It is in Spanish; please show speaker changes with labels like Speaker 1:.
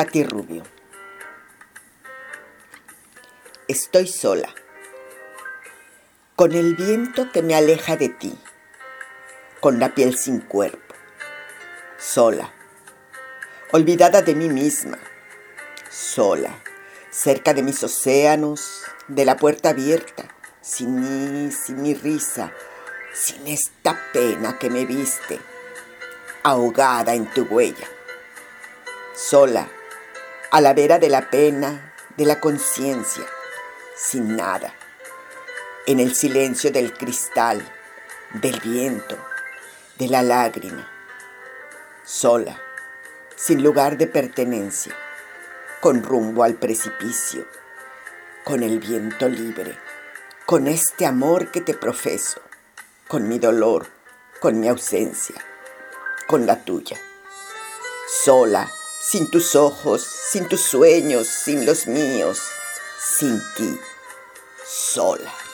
Speaker 1: Pati Rubio. Estoy sola, con el viento que me aleja de ti, con la piel sin cuerpo, sola, olvidada de mí misma, sola, cerca de mis océanos, de la puerta abierta, sin mí, sin mi risa, sin esta pena que me viste, ahogada en tu huella, sola, a la vera de la pena, de la conciencia, sin nada, en el silencio del cristal, del viento, de la lágrima, sola, sin lugar de pertenencia, con rumbo al precipicio, con el viento libre, con este amor que te profeso, con mi dolor, con mi ausencia, con la tuya, sola, sin tus ojos, sin tus sueños, sin los míos, sin ti sola.